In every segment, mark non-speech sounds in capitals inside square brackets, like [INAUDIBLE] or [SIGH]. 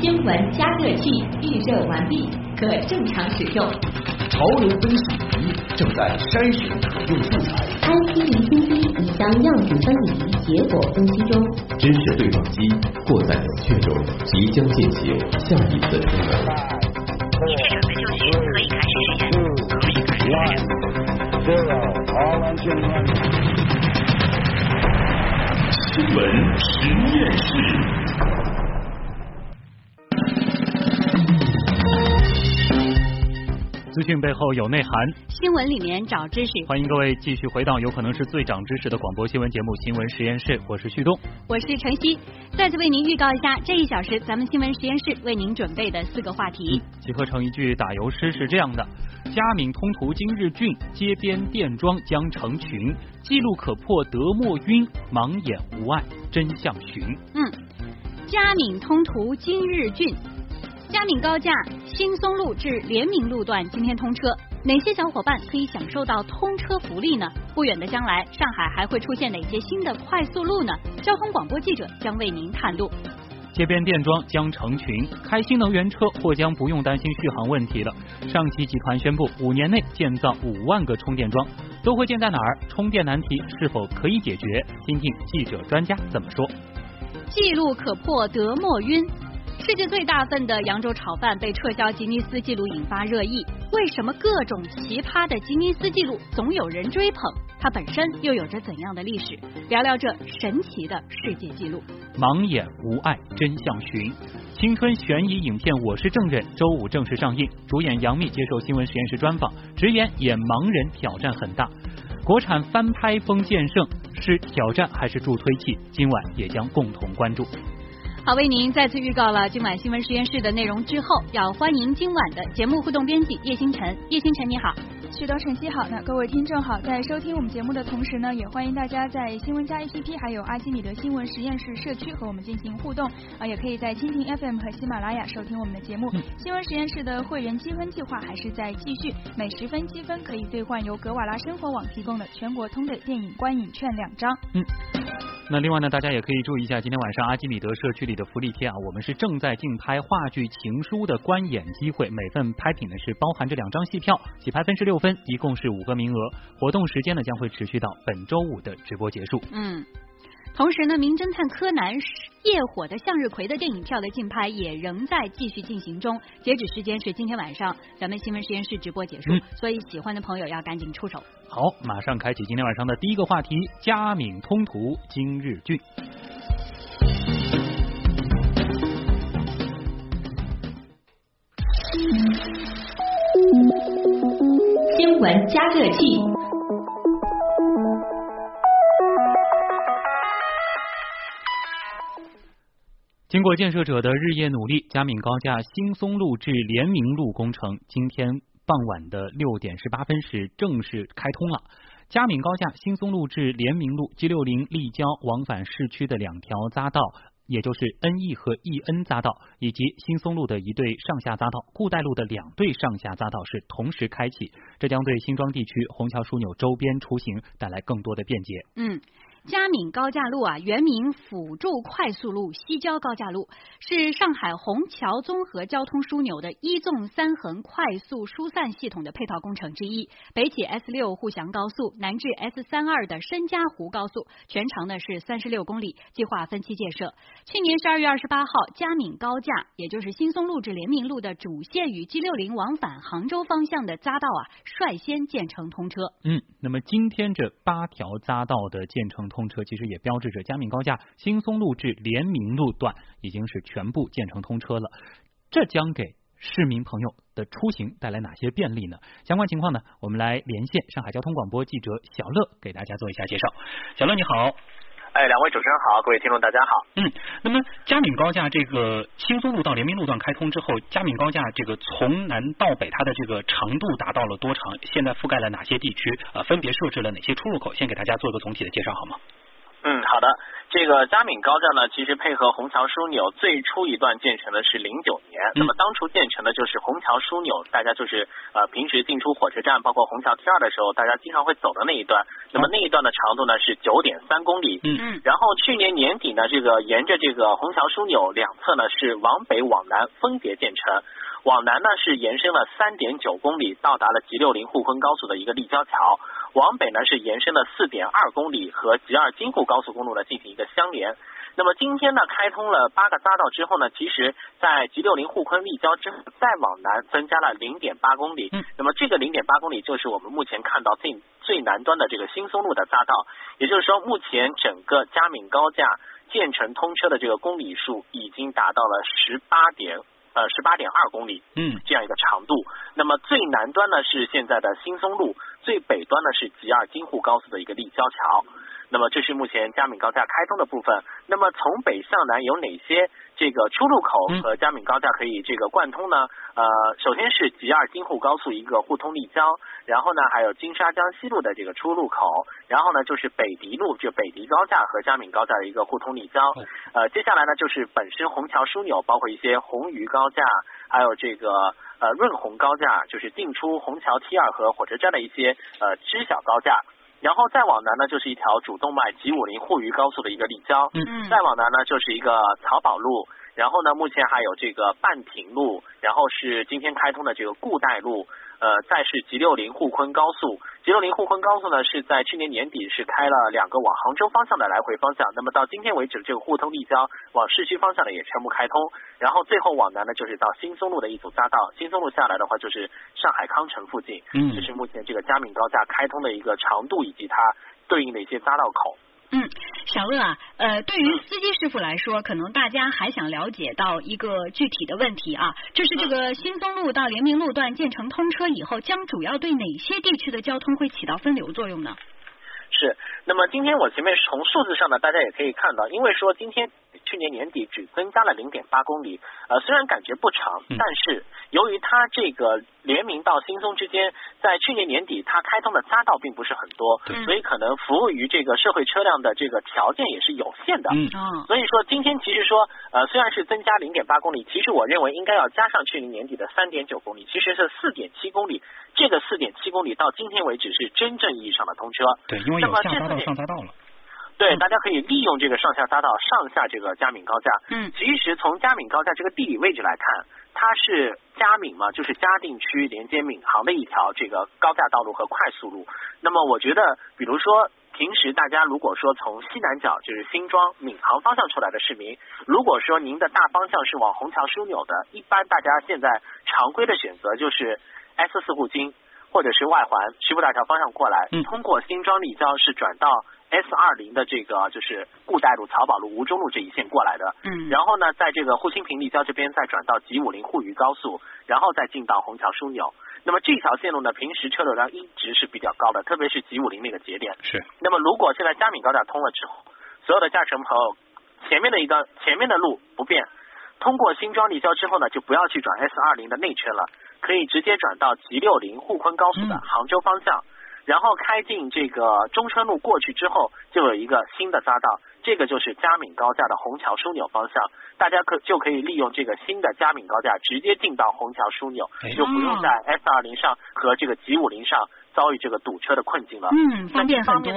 新闻加热器预热完毕，可正常使用。潮流分析仪正在筛选可用素材。IC 零星机已将样品分离，结果分析中。知识对撞机迫在冷却中，即将进行下一次出门。一切准备就绪，可以开始实验。可以开始实验。新闻实验室。资讯背后有内涵，新闻里面找知识。欢迎各位继续回到有可能是最长知识的广播新闻节目《新闻实验室》，我是旭东，我是晨曦。再次为您预告一下，这一小时咱们新闻实验室为您准备的四个话题，集合成一句打油诗是这样的：佳敏通途今日俊，街边店庄将成群，记录可破得莫晕，盲眼无碍真相寻。嗯，佳敏通途今日俊。嘉闵高架新松路至联名路段今天通车，哪些小伙伴可以享受到通车福利呢？不远的将来，上海还会出现哪些新的快速路呢？交通广播记者将为您探路。街边电桩将成群，开新能源车或将不用担心续航问题了。上汽集团宣布，五年内建造五万个充电桩，都会建在哪儿？充电难题是否可以解决？听听记者专家怎么说。记录可破得莫晕。世界最大份的扬州炒饭被撤销吉尼斯纪录，引发热议。为什么各种奇葩的吉尼斯纪录总有人追捧？它本身又有着怎样的历史？聊聊这神奇的世界纪录。盲眼无碍，真相寻。青春悬疑影片《我是证人》周五正式上映，主演杨幂接受新闻实验室专访，直言演盲人挑战很大。国产翻拍风剑圣是挑战还是助推器？今晚也将共同关注。好，为您再次预告了今晚新闻实验室的内容之后，要欢迎今晚的节目互动编辑叶星辰。叶星辰，你好。旭东晨曦好，那各位听众好，在收听我们节目的同时呢，也欢迎大家在新闻加 APP 还有阿基米德新闻实验室社区和我们进行互动啊，也可以在蜻蜓 [LAUGHS] FM 和喜马拉雅收听我们的节目。新闻实验室的会员积分计划还是在继续，每十分积分可以兑换由格瓦拉生活网提供的全国通的电影观影券两张。嗯。那另外呢，大家也可以注意一下今天晚上阿基米德社区里的福利贴啊，我们是正在竞拍话剧《情书》的观演机会，每份拍品呢是包含着两张戏票，起拍分是六分，一共是五个名额，活动时间呢将会持续到本周五的直播结束。嗯。同时呢，名侦探柯南、夜火的向日葵的电影票的竞拍也仍在继续进行中，截止时间是今天晚上咱们新闻实验室直播结束，所以喜欢的朋友要赶紧出手。好，马上开启今天晚上的第一个话题：佳敏通途今日俊。新闻加热器。经过建设者的日夜努力，嘉闵高架新松路至联明路工程今天傍晚的六点十八分时正式开通了。嘉闵高架新松路至联明路 G 六零立交往返市区的两条匝道，也就是 N E 和 E N 匝道，以及新松路的一对上下匝道，顾代路的两对上下匝道是同时开启，这将对新庄地区虹桥枢纽周边出行带来更多的便捷。嗯。嘉闵高架路啊，原名辅助快速路西郊高架路，是上海虹桥综合交通枢纽的一纵三横快速疏散系统的配套工程之一。北起 S 六沪翔高速，南至 S 三二的申嘉湖高速，全长呢是三十六公里，计划分期建设。去年十二月二十八号，嘉闵高架，也就是新松路至联明路的主线与 G 六零往返杭州方向的匝道啊，率先建成通车。嗯，那么今天这八条匝道的建成通。通车其实也标志着嘉闵高架新松路至联名路段已经是全部建成通车了，这将给市民朋友的出行带来哪些便利呢？相关情况呢，我们来连线上海交通广播记者小乐给大家做一下介绍。小乐你好，哎，两位主持人好，各位听众大家好。嗯，那么嘉闵高架这个新松路到联明路段开通之后，嘉闵高架这个从南到北它的这个长度达到了多长？现在覆盖了哪些地区？呃，分别设置了哪些出入口？先给大家做一个总体的介绍好吗？嗯，好的。这个嘉闵高架呢，其实配合虹桥枢纽，最初一段建成的是零九年。那么当初建成的就是虹桥枢纽，大家就是呃平时进出火车站，包括虹桥 T 二的时候，大家经常会走的那一段。那么那一段的长度呢是九点三公里。嗯嗯。然后去年年底呢，这个沿着这个虹桥枢纽两侧呢是往北往南分别建成。往南呢是延伸了三点九公里，到达了 G 六零沪昆高速的一个立交桥；往北呢是延伸了四点二公里，和吉二京沪高速公路呢进行一个相连。那么今天呢开通了八个匝道之后呢，其实在 G 六零沪昆立交之后，再往南增加了零点八公里。嗯。那么这个零点八公里就是我们目前看到最最南端的这个新松路的匝道，也就是说目前整个嘉闵高架建成通车的这个公里数已经达到了十八点。呃，十八点二公里，嗯，这样一个长度。那么最南端呢是现在的新松路，最北端呢是吉二京沪高速的一个立交桥。那么这是目前嘉闵高架开通的部分。那么从北向南有哪些这个出入口和嘉闵高架可以这个贯通呢？呃，首先是吉二京沪高速一个互通立交，然后呢还有金沙江西路的这个出入口，然后呢就是北迪路，就北迪高架和嘉闵高架的一个互通立交。呃，接下来呢就是本身虹桥枢纽，包括一些红鱼高架，还有这个呃润红高架，就是进出虹桥 T 二和火车站的一些呃知晓高架。然后再往南呢，就是一条主动脉 G 五零沪渝高速的一个立交。嗯。再往南呢，就是一个漕宝路。然后呢，目前还有这个半亭路，然后是今天开通的这个固代路。呃，再是 G 六零沪昆高速，G 六零沪昆高速呢是在去年年底是开了两个往杭州方向的来回方向，那么到今天为止，这个沪通立交往市区方向的也全部开通，然后最后往南呢就是到新松路的一组匝道，新松路下来的话就是上海康城附近，嗯，这是目前这个嘉闵高架开通的一个长度以及它对应的一些匝道口。嗯，小乐啊，呃，对于司机师傅来说，可能大家还想了解到一个具体的问题啊，就是这个新松路到联明路段建成通车以后，将主要对哪些地区的交通会起到分流作用呢？是，那么今天我前面从数字上呢，大家也可以看到，因为说今天去年年底只增加了零点八公里，呃，虽然感觉不长，但是由于它这个联名到新松之间，在去年年底它开通的匝道并不是很多，所以可能服务于这个社会车辆的这个条件也是有限的。嗯所以说今天其实说，呃，虽然是增加零点八公里，其实我认为应该要加上去年年底的三点九公里，其实是四点七公里。这个四点七公里到今天为止是真正意义上的通车。对，因为有下匝道、上匝道了。对，大家可以利用这个上下匝道上下这个嘉闵高架。嗯，其实从嘉闵高架这个地理位置来看，它是嘉闵嘛，就是嘉定区连接闵行的一条这个高架道路和快速路。那么我觉得，比如说平时大家如果说从西南角就是新庄闵行方向出来的市民，如果说您的大方向是往虹桥枢纽的，一般大家现在常规的选择就是 S 四沪京或者是外环徐浦大桥方向过来，嗯，通过新庄立交是转到 S 二零的这个就是固代路、漕宝路、吴中路这一线过来的，嗯，然后呢，在这个沪新平立交这边再转到 G 五零沪渝高速，然后再进到虹桥枢纽。那么这条线路呢，平时车流量一直是比较高的，特别是 G 五零那个节点。是。那么如果现在嘉闵高架通了之后，所有的驾乘朋友前面的一个前面的路不变，通过新庄立交之后呢，就不要去转 S 二零的内圈了，可以直接转到 G 六零沪昆高速的杭州方向。然后开进这个中春路过去之后，就有一个新的匝道，这个就是嘉闵高架的虹桥枢纽方向，大家可就可以利用这个新的嘉闵高架直接进到虹桥枢纽，就不用在 S 二零上和这个 G 五零上遭遇这个堵车的困境了。嗯，方便很多。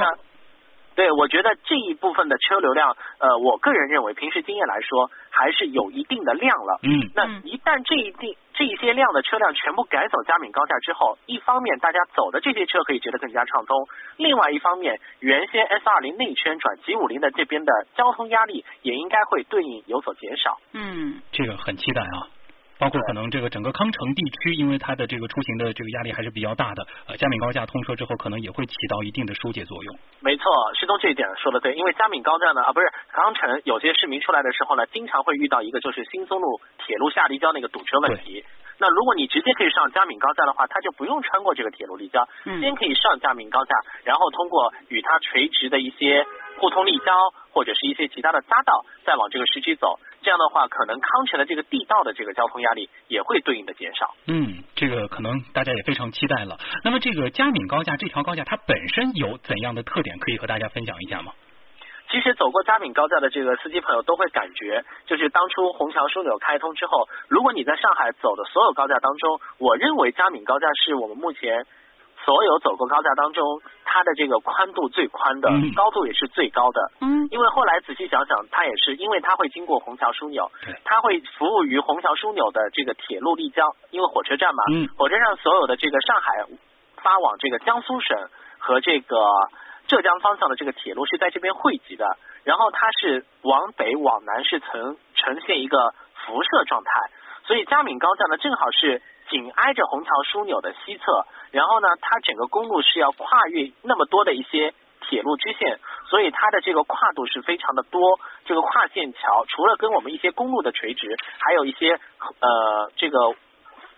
对，我觉得这一部分的车流量，呃，我个人认为，平时经验来说，还是有一定的量了。嗯。那一旦这一定这一些量的车辆全部改走嘉闵高架之后，一方面大家走的这些车可以觉得更加畅通，另外一方面，原先 S 二零内圈转 G 五零的这边的交通压力也应该会对应有所减少。嗯。这个很期待啊。包括可能这个整个康城地区，因为它的这个出行的这个压力还是比较大的，呃，嘉闵高架通车之后，可能也会起到一定的疏解作用。没错，师东这一点说的对，因为嘉闵高架呢，啊，不是康城，有些市民出来的时候呢，经常会遇到一个就是新松路铁路下立交那个堵车问题。那如果你直接可以上嘉闵高架的话，它就不用穿过这个铁路立交，先可以上嘉闵高架，然后通过与它垂直的一些互通立交或者是一些其他的匝道，再往这个市区走。这样的话，可能康城的这个地道的这个交通压力也会对应的减少。嗯，这个可能大家也非常期待了。那么这个嘉闵高架这条高架它本身有怎样的特点，可以和大家分享一下吗？其实走过嘉闵高架的这个司机朋友都会感觉，就是当初虹桥枢纽开通之后，如果你在上海走的所有高架当中，我认为嘉闵高架是我们目前所有走过高架当中，它的这个宽度最宽的，嗯。高度也是最高的。嗯。因为后来仔细想想，它也是因为它会经过虹桥枢纽对，它会服务于虹桥枢纽的这个铁路立交，因为火车站嘛，嗯。火车站所有的这个上海发往这个江苏省和这个浙江方向的这个铁路是在这边汇集的，然后它是往北往南是呈呈现一个辐射状态，所以嘉闵高架呢正好是紧挨着虹桥枢纽的西侧，然后呢它整个公路是要跨越那么多的一些铁路支线，所以它的这个跨度是非常的多。这个跨线桥除了跟我们一些公路的垂直，还有一些呃这个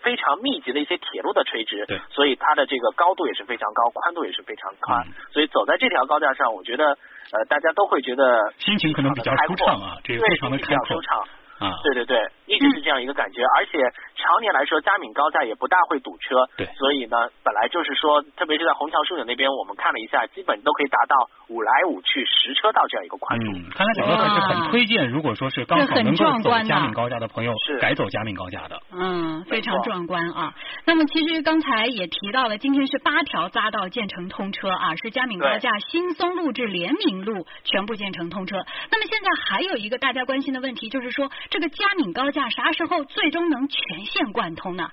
非常密集的一些铁路的垂直，对所以它的这个高度也是非常高，宽度也是非常宽。嗯所以走在这条高架上，我觉得呃大家都会觉得心情可能比较舒畅啊，这个对非常的比较舒畅。啊。对对对，一直是这样一个感觉，而且常年来说，嘉闵高架也不大会堵车，对所以呢，本来就是说，特别是在虹桥枢纽那边，我们看了一下，基本都可以达到五来五去十车道这样一个宽度。嗯，看来小乐还是很推荐，如果说是刚好这很能够走壮观的嘉闵高架的朋友是，改走嘉闵高架的。嗯，非常壮观啊。那么其实刚才也提到了，今天是八条匝道建成通车啊，是嘉闵高架新松路至联明路全部建成通车。那么现在还有一个大家关心的问题，就是说这个嘉闵高架啥时候最终能全线贯通呢？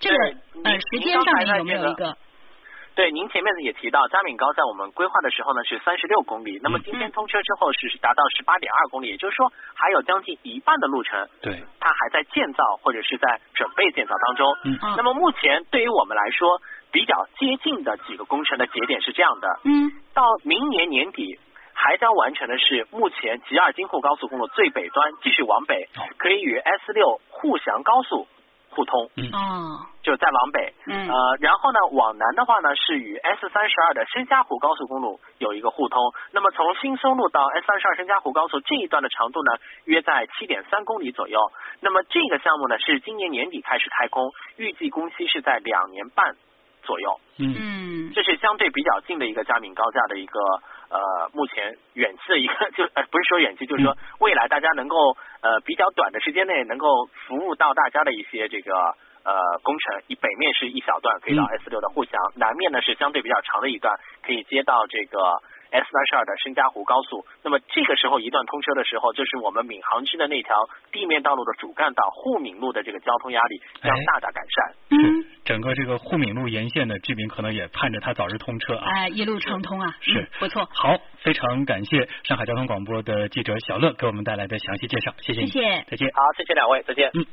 这个呃时间上面有没有一个？对，您前面也提到嘉闵高在我们规划的时候呢是三十六公里，那么今天通车之后是达到十八点二公里，也就是说还有将近一半的路程，对，它还在建造或者是在准备建造当中。嗯啊那么目前对于我们来说比较接近的几个工程的节点是这样的，嗯到明年年底。还将完成的是目前吉二京沪高速公路最北端继续往北哦，可以与 S 六沪翔高速互通，嗯哦就再往北。嗯呃，然后呢，往南的话呢，是与 S 三十二的申嘉湖高速公路有一个互通。那么从新松路到 S 三十二申嘉湖高速这一段的长度呢，约在七点三公里左右。那么这个项目呢，是今年年底开始开工，预计工期是在两年半左右。嗯嗯这是相对比较近的一个嘉闵高架的一个呃，目前远期的一个，就呃不是说远期，就是说未来大家能够呃比较短的时间内能够服务到大家的一些这个呃工程。以北面是一小段可以到嗯 S 六的沪翔，南面呢是相对比较长的一段，可以接到这个 S 三十二的申嘉湖高速。那么这个时候一段通车的时候，就是我们闵行区的那条地面道路的主干道沪闵路的这个交通压力将哎大大改善。嗯，是整个这个沪闵路沿线的居民可能也盼着它早日通车啊。哎，一路畅通啊，是嗯不错。好，非常感谢上海交通广播的记者小乐给我们带来的详细介绍，谢谢你，谢谢再见。好，谢谢两位，再见。嗯。